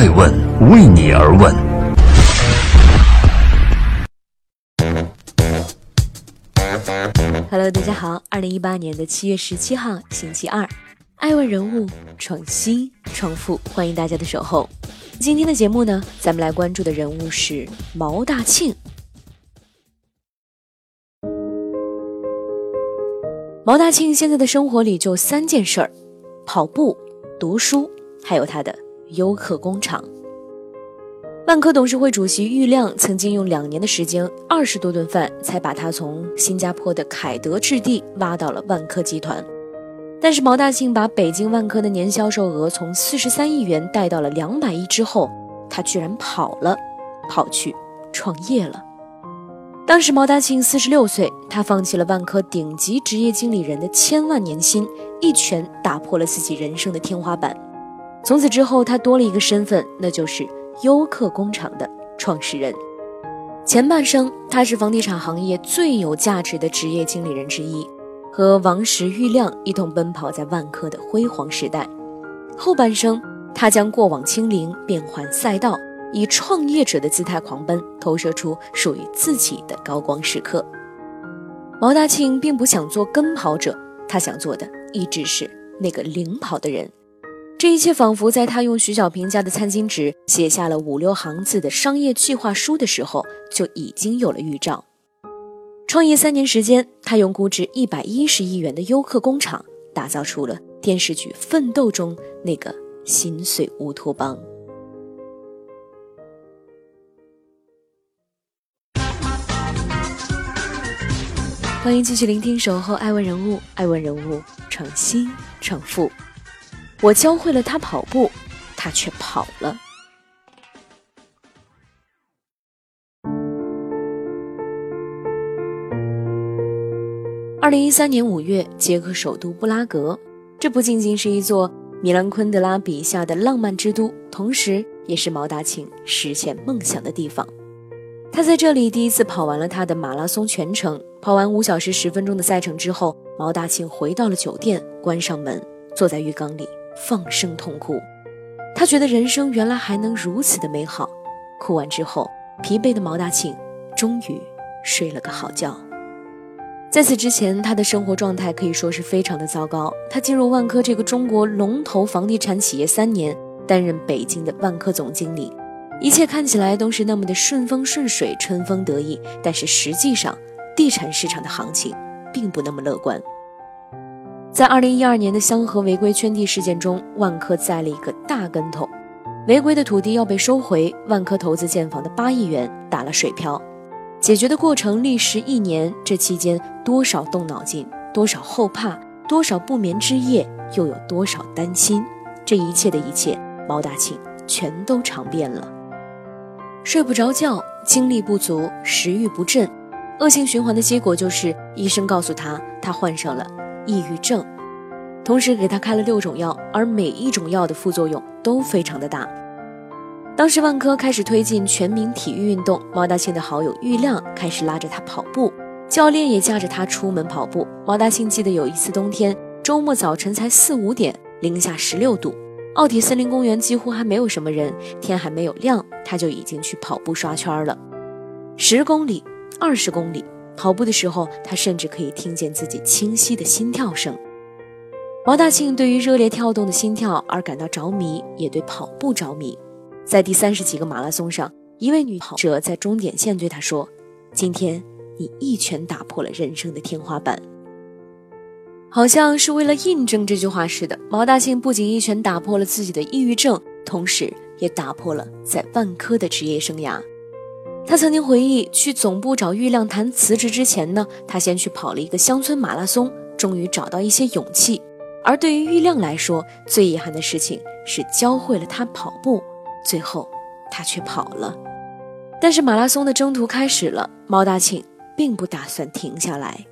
爱问为你而问。Hello，大家好，二零一八年的七月十七号，星期二，爱问人物创新创富，欢迎大家的守候。今天的节目呢，咱们来关注的人物是毛大庆。毛大庆现在的生活里就三件事儿：跑步、读书，还有他的优客工厂。万科董事会主席郁亮曾经用两年的时间、二十多顿饭，才把他从新加坡的凯德置地挖到了万科集团。但是毛大庆把北京万科的年销售额从四十三亿元带到了两百亿之后，他居然跑了，跑去创业了。当时毛大庆四十六岁，他放弃了万科顶级职业经理人的千万年薪，一拳打破了自己人生的天花板。从此之后，他多了一个身份，那就是优客工厂的创始人。前半生，他是房地产行业最有价值的职业经理人之一，和王石、郁亮一同奔跑在万科的辉煌时代。后半生，他将过往清零变换赛道。以创业者的姿态狂奔，投射出属于自己的高光时刻。毛大庆并不想做跟跑者，他想做的一直是那个领跑的人。这一切仿佛在他用徐小平家的餐巾纸写下了五六行字的商业计划书的时候，就已经有了预兆。创业三年时间，他用估值一百一十亿元的优客工厂，打造出了电视剧《奋斗》中那个心碎乌托邦。欢迎继续聆听《守候爱问人物》，爱问人物创新创富。我教会了他跑步，他却跑了。二零一三年五月，捷克首都布拉格，这不仅仅是一座米兰昆德拉笔下的浪漫之都，同时也是毛大庆实现梦想的地方。他在这里第一次跑完了他的马拉松全程。跑完五小时十分钟的赛程之后，毛大庆回到了酒店，关上门，坐在浴缸里放声痛哭。他觉得人生原来还能如此的美好。哭完之后，疲惫的毛大庆终于睡了个好觉。在此之前，他的生活状态可以说是非常的糟糕。他进入万科这个中国龙头房地产企业三年，担任北京的万科总经理。一切看起来都是那么的顺风顺水、春风得意，但是实际上，地产市场的行情并不那么乐观。在二零一二年的香河违规圈地事件中，万科栽了一个大跟头，违规的土地要被收回，万科投资建房的八亿元打了水漂，解决的过程历时一年，这期间多少动脑筋，多少后怕，多少不眠之夜，又有多少担心，这一切的一切，毛大庆全都尝遍了。睡不着觉，精力不足，食欲不振，恶性循环的结果就是医生告诉他他患上了抑郁症，同时给他开了六种药，而每一种药的副作用都非常的大。当时万科开始推进全民体育运动，毛大庆的好友郁亮开始拉着他跑步，教练也架着他出门跑步。毛大庆记得有一次冬天周末早晨才四五点，零下十六度。奥体森林公园几乎还没有什么人，天还没有亮，他就已经去跑步刷圈了。十公里、二十公里，跑步的时候，他甚至可以听见自己清晰的心跳声。毛大庆对于热烈跳动的心跳而感到着迷，也对跑步着迷。在第三十几个马拉松上，一位女跑者在终点线对他说：“今天你一拳打破了人生的天花板。”好像是为了印证这句话似的，毛大庆不仅一拳打破了自己的抑郁症，同时也打破了在万科的职业生涯。他曾经回忆，去总部找郁亮谈辞职之前呢，他先去跑了一个乡村马拉松，终于找到一些勇气。而对于郁亮来说，最遗憾的事情是教会了他跑步，最后他却跑了。但是马拉松的征途开始了，毛大庆并不打算停下来。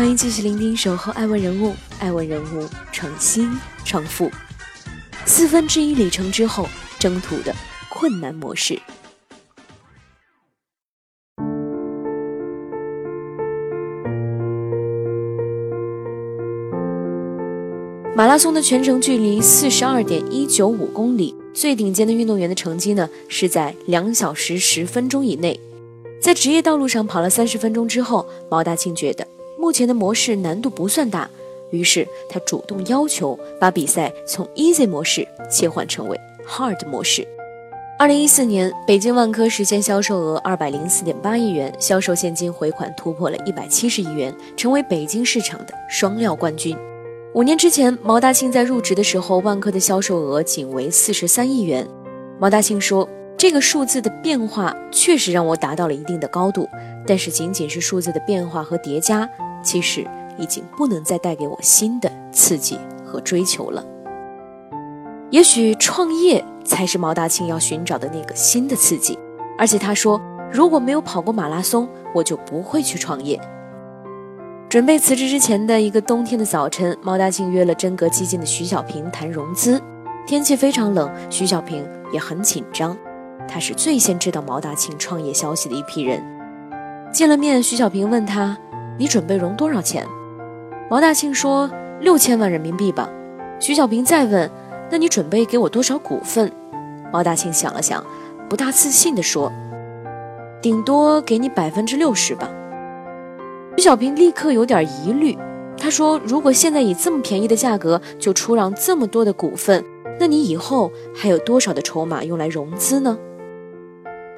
欢迎继续聆听守候爱问人物爱问人物诚心诚负四分之一里程之后征途的困难模式。马拉松的全程距离四十二点一九五公里最顶尖的运动员的成绩呢是在两小时十分钟以内。在职业道路上跑了三十分钟之后毛大庆觉得目前的模式难度不算大，于是他主动要求把比赛从 Easy 模式切换成为 Hard 模式。二零一四年，北京万科实现销售额二百零四点八亿元，销售现金回款突破了一百七十亿元，成为北京市场的双料冠军。五年之前，毛大庆在入职的时候，万科的销售额仅为四十三亿元。毛大庆说。这个数字的变化确实让我达到了一定的高度，但是仅仅是数字的变化和叠加，其实已经不能再带给我新的刺激和追求了。也许创业才是毛大庆要寻找的那个新的刺激。而且他说，如果没有跑过马拉松，我就不会去创业。准备辞职之前的一个冬天的早晨，毛大庆约了真格基金的徐小平谈融资。天气非常冷，徐小平也很紧张。他是最先知道毛大庆创业消息的一批人。见了面，徐小平问他：“你准备融多少钱？”毛大庆说：“六千万人民币吧。”徐小平再问：“那你准备给我多少股份？”毛大庆想了想，不大自信地说：“顶多给你百分之六十吧。”徐小平立刻有点疑虑，他说：“如果现在以这么便宜的价格就出让这么多的股份，那你以后还有多少的筹码用来融资呢？”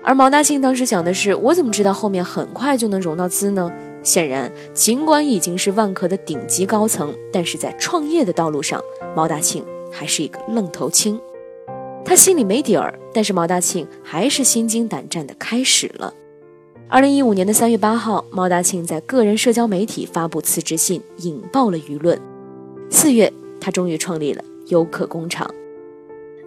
而毛大庆当时想的是：我怎么知道后面很快就能融到资呢？显然，尽管已经是万科的顶级高层，但是在创业的道路上，毛大庆还是一个愣头青。他心里没底儿，但是毛大庆还是心惊胆战的开始了。二零一五年的三月八号，毛大庆在个人社交媒体发布辞职信，引爆了舆论。四月，他终于创立了优客工厂。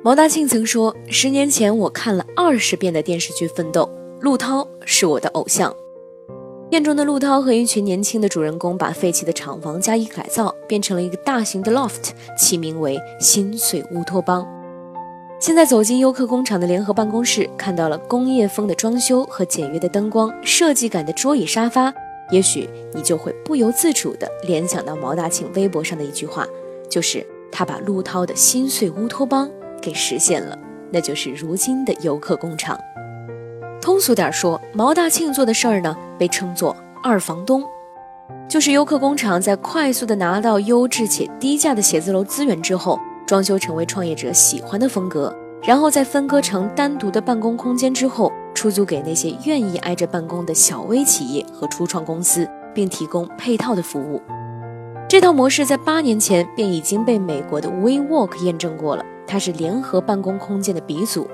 毛大庆曾说：“十年前，我看了二十遍的电视剧《奋斗》，陆涛是我的偶像。片中的陆涛和一群年轻的主人公，把废弃的厂房加以改造，变成了一个大型的 loft，起名为‘心碎乌托邦’。现在走进优客工厂的联合办公室，看到了工业风的装修和简约的灯光、设计感的桌椅沙发，也许你就会不由自主地联想到毛大庆微博上的一句话，就是他把陆涛的心碎乌托邦。”给实现了，那就是如今的游客工厂。通俗点说，毛大庆做的事儿呢，被称作“二房东”，就是游客工厂在快速的拿到优质且低价的写字楼资源之后，装修成为创业者喜欢的风格，然后再分割成单独的办公空间之后，出租给那些愿意挨着办公的小微企业和初创公司，并提供配套的服务。这套模式在八年前便已经被美国的 WeWork 验证过了。它是联合办公空间的鼻祖，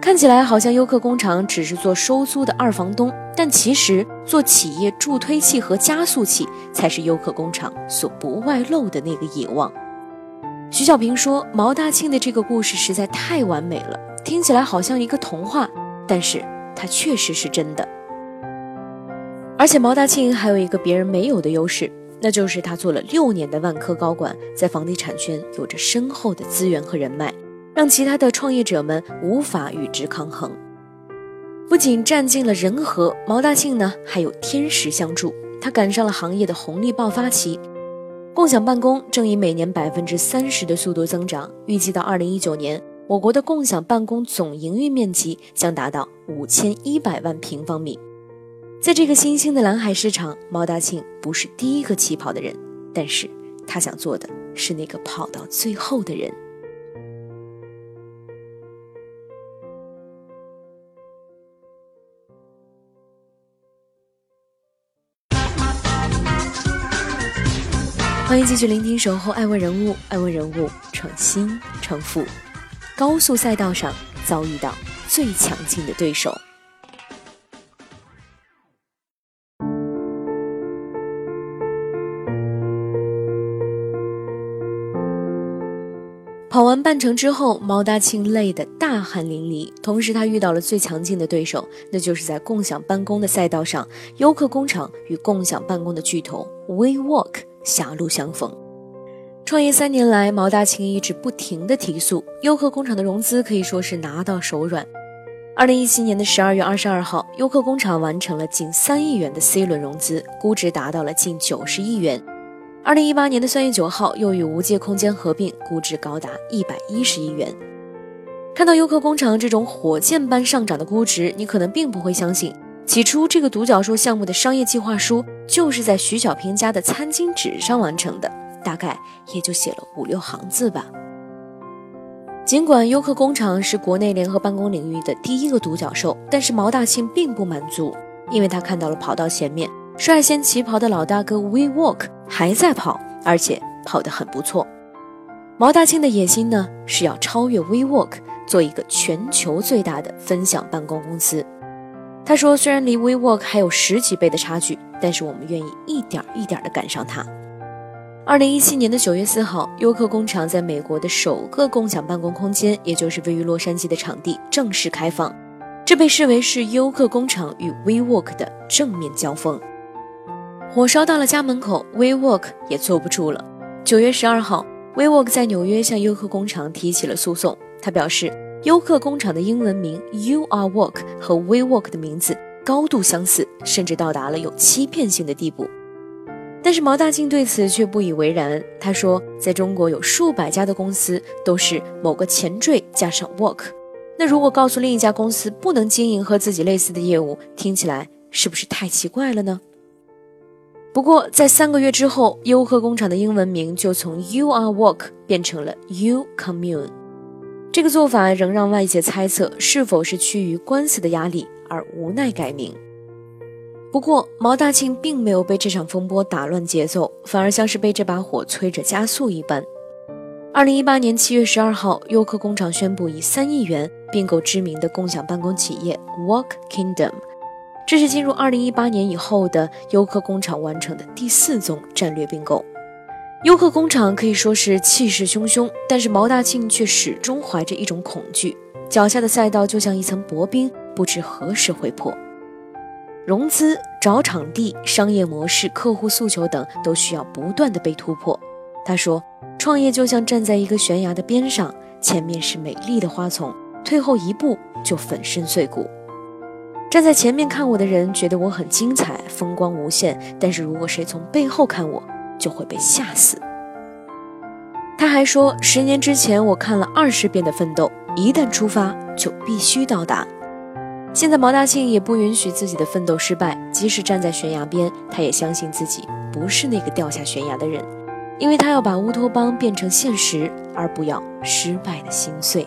看起来好像优客工厂只是做收租的二房东，但其实做企业助推器和加速器才是优客工厂所不外露的那个野望。徐小平说：“毛大庆的这个故事实在太完美了，听起来好像一个童话，但是它确实是真的。而且毛大庆还有一个别人没有的优势。”那就是他做了六年的万科高管，在房地产圈有着深厚的资源和人脉，让其他的创业者们无法与之抗衡。不仅占尽了人和，毛大庆呢还有天时相助，他赶上了行业的红利爆发期。共享办公正以每年百分之三十的速度增长，预计到二零一九年，我国的共享办公总营运面积将达到五千一百万平方米。在这个新兴的蓝海市场，毛大庆不是第一个起跑的人，但是他想做的是那个跑到最后的人。欢迎继续聆听《守候爱问人物》，爱问人物创新成富，高速赛道上遭遇到最强劲的对手。完半程之后，毛大庆累得大汗淋漓。同时，他遇到了最强劲的对手，那就是在共享办公的赛道上，优客工厂与共享办公的巨头 WeWork 狭路相逢。创业三年来，毛大庆一直不停地提速，优客工厂的融资可以说是拿到手软。二零一七年的十二月二十二号，优客工厂完成了近三亿元的 C 轮融资，估值达到了近九十亿元。二零一八年的三月九号，又与无界空间合并，估值高达一百一十亿元。看到优客工厂这种火箭般上涨的估值，你可能并不会相信，起初这个独角兽项目的商业计划书就是在徐小平家的餐巾纸上完成的，大概也就写了五六行字吧。尽管优客工厂是国内联合办公领域的第一个独角兽，但是毛大庆并不满足，因为他看到了跑道前面。率先起跑的老大哥 WeWork 还在跑，而且跑得很不错。毛大庆的野心呢，是要超越 WeWork，做一个全球最大的分享办公公司。他说，虽然离 WeWork 还有十几倍的差距，但是我们愿意一点一点的赶上它。二零一七年的九月四号，优客工厂在美国的首个共享办公空间，也就是位于洛杉矶的场地正式开放，这被视为是优客工厂与 WeWork 的正面交锋。火烧到了家门口，WeWork 也坐不住了。九月十二号，WeWork 在纽约向优客工厂提起了诉讼。他表示，优客工厂的英文名 You Are Work 和 WeWork 的名字高度相似，甚至到达了有欺骗性的地步。但是毛大庆对此却不以为然。他说，在中国有数百家的公司都是某个前缀加上 Work，那如果告诉另一家公司不能经营和自己类似的业务，听起来是不是太奇怪了呢？不过，在三个月之后，优客工厂的英文名就从 You Are Work 变成了 You Commune。这个做法仍让外界猜测是否是趋于官司的压力而无奈改名。不过，毛大庆并没有被这场风波打乱节奏，反而像是被这把火催着加速一般。二零一八年七月十二号，优客工厂宣布以三亿元并购知名的共享办公企业 Work Kingdom。这是进入二零一八年以后的优客工厂完成的第四宗战略并购。优客工厂可以说是气势汹汹，但是毛大庆却始终怀着一种恐惧，脚下的赛道就像一层薄冰，不知何时会破。融资、找场地、商业模式、客户诉求等都需要不断的被突破。他说，创业就像站在一个悬崖的边上，前面是美丽的花丛，退后一步就粉身碎骨。站在前面看我的人觉得我很精彩，风光无限。但是如果谁从背后看我，就会被吓死。他还说，十年之前我看了二十遍的《奋斗》，一旦出发就必须到达。现在毛大庆也不允许自己的奋斗失败，即使站在悬崖边，他也相信自己不是那个掉下悬崖的人，因为他要把乌托邦变成现实，而不要失败的心碎。